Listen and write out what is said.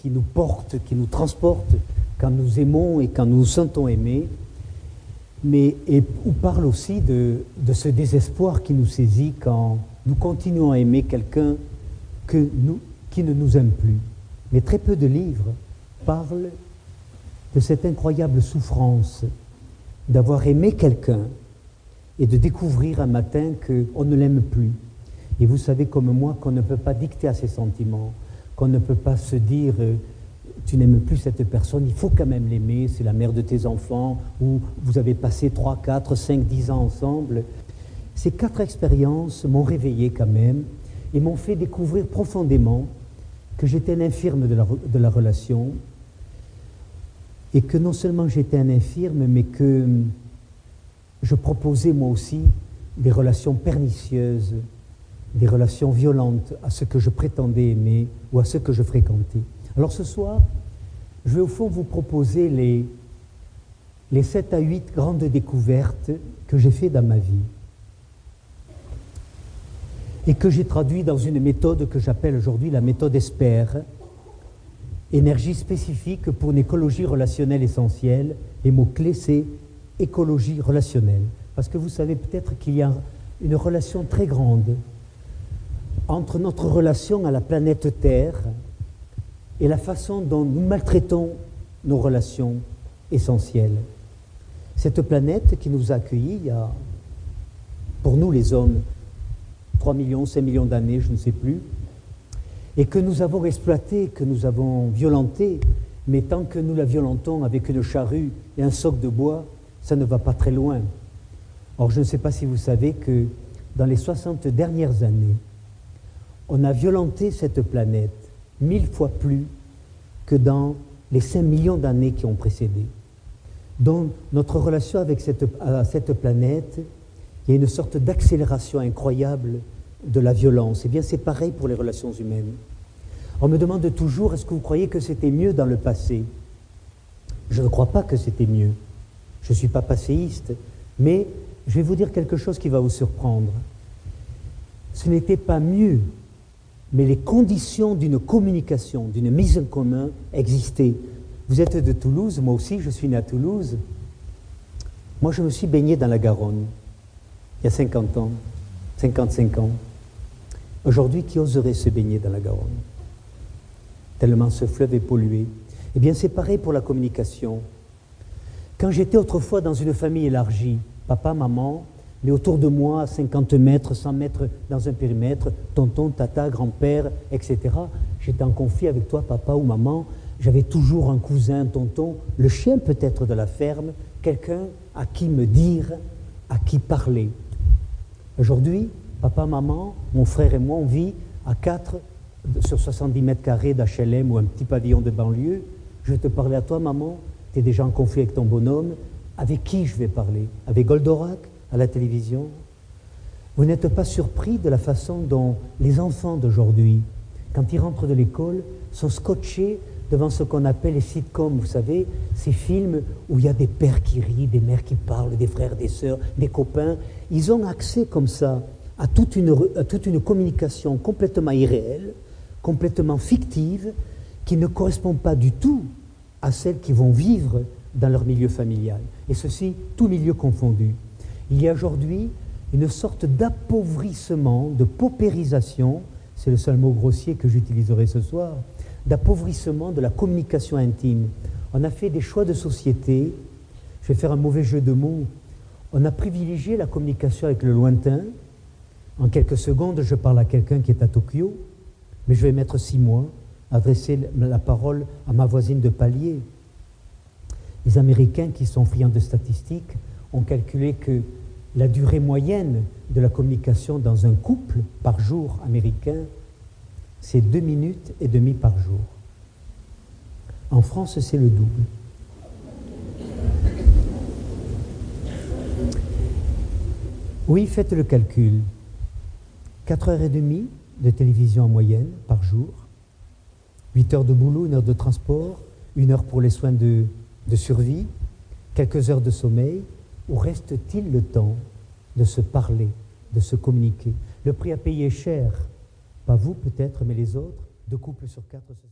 qui nous porte, qui nous transporte quand nous aimons et quand nous nous sentons aimés, mais et, ou parle aussi de, de, ce désespoir qui nous saisit quand nous continuons à aimer quelqu'un que nous, qui ne nous aime plus. Mais très peu de livres parlent de cette incroyable souffrance d'avoir aimé quelqu'un et de découvrir un matin qu'on ne l'aime plus. Et vous savez comme moi qu'on ne peut pas dicter à ses sentiments, qu'on ne peut pas se dire euh, tu n'aimes plus cette personne, il faut quand même l'aimer, c'est la mère de tes enfants, ou vous avez passé 3, 4, 5, 10 ans ensemble. Ces quatre expériences m'ont réveillé quand même et m'ont fait découvrir profondément que j'étais un infirme de la, de la relation et que non seulement j'étais un infirme, mais que je proposais moi aussi des relations pernicieuses, des relations violentes à ce que je prétendais aimer ou à ce que je fréquentais. Alors ce soir, je vais au fond vous proposer les, les 7 à 8 grandes découvertes que j'ai faites dans ma vie et que j'ai traduit dans une méthode que j'appelle aujourd'hui la méthode ESPER, énergie spécifique pour une écologie relationnelle essentielle. Les mots-clés, c'est écologie relationnelle. Parce que vous savez peut-être qu'il y a une relation très grande entre notre relation à la planète Terre et la façon dont nous maltraitons nos relations essentielles. Cette planète qui nous a accueillis il y a, pour nous les hommes, 3 millions, 5 millions d'années, je ne sais plus, et que nous avons exploitée, que nous avons violentée, mais tant que nous la violentons avec une charrue et un soc de bois, ça ne va pas très loin. Or, je ne sais pas si vous savez que dans les 60 dernières années, on a violenté cette planète mille fois plus que dans les 5 millions d'années qui ont précédé. Donc, notre relation avec cette, cette planète, il y a une sorte d'accélération incroyable de la violence. Eh bien, c'est pareil pour les relations humaines. On me demande toujours, est-ce que vous croyez que c'était mieux dans le passé? Je ne crois pas que c'était mieux. Je ne suis pas passéiste, mais je vais vous dire quelque chose qui va vous surprendre. Ce n'était pas mieux mais les conditions d'une communication, d'une mise en commun existaient. Vous êtes de Toulouse, moi aussi je suis né à Toulouse. Moi je me suis baigné dans la Garonne, il y a 50 ans, 55 ans. Aujourd'hui, qui oserait se baigner dans la Garonne? Tellement ce fleuve est pollué. Eh bien c'est pareil pour la communication. Quand j'étais autrefois dans une famille élargie, papa, maman, mais autour de moi, 50 mètres, 100 mètres dans un périmètre, tonton, tata, grand-père, etc. J'étais en conflit avec toi, papa ou maman. J'avais toujours un cousin, tonton, le chien peut-être de la ferme, quelqu'un à qui me dire, à qui parler. Aujourd'hui, papa, maman, mon frère et moi, on vit à 4 sur 70 mètres carrés d'HLM ou un petit pavillon de banlieue. Je vais te parler à toi, maman. Tu es déjà en conflit avec ton bonhomme. Avec qui je vais parler? Avec Goldorak? À la télévision, vous n'êtes pas surpris de la façon dont les enfants d'aujourd'hui, quand ils rentrent de l'école, sont scotchés devant ce qu'on appelle les sitcoms, vous savez, ces films où il y a des pères qui rient, des mères qui parlent, des frères, des sœurs, des copains. Ils ont accès comme ça à toute une, communication complètement irréelle, complètement fictive, qui ne correspond pas du tout à celle qu'ils vont vivre dans leur milieu familial. Et ceci, tout milieu confondu. Il y a aujourd'hui une sorte d'appauvrissement, de paupérisation, c'est le seul mot grossier que j'utiliserai ce soir, d'appauvrissement de la communication intime. On a fait des choix de société, je vais faire un mauvais jeu de mots, on a privilégié la communication avec le lointain. En quelques secondes, je parle à quelqu'un qui est à Tokyo, mais je vais mettre six mois à adresser la parole à ma voisine de palier. Les Américains qui sont friands de statistiques ont calculé que la durée moyenne de la communication dans un couple par jour américain, c'est deux minutes et demie par jour. En France, c'est le double. Oui, faites le calcul. 4 heures et demie de télévision en moyenne par jour, 8 heures de boulot, une heure de transport, une heure pour les soins de survie, quelques heures de sommeil, où reste-t-il le temps de se parler, de se communiquer? Le prix à payer est cher, pas vous peut-être, mais les autres, deux couples sur quatre se.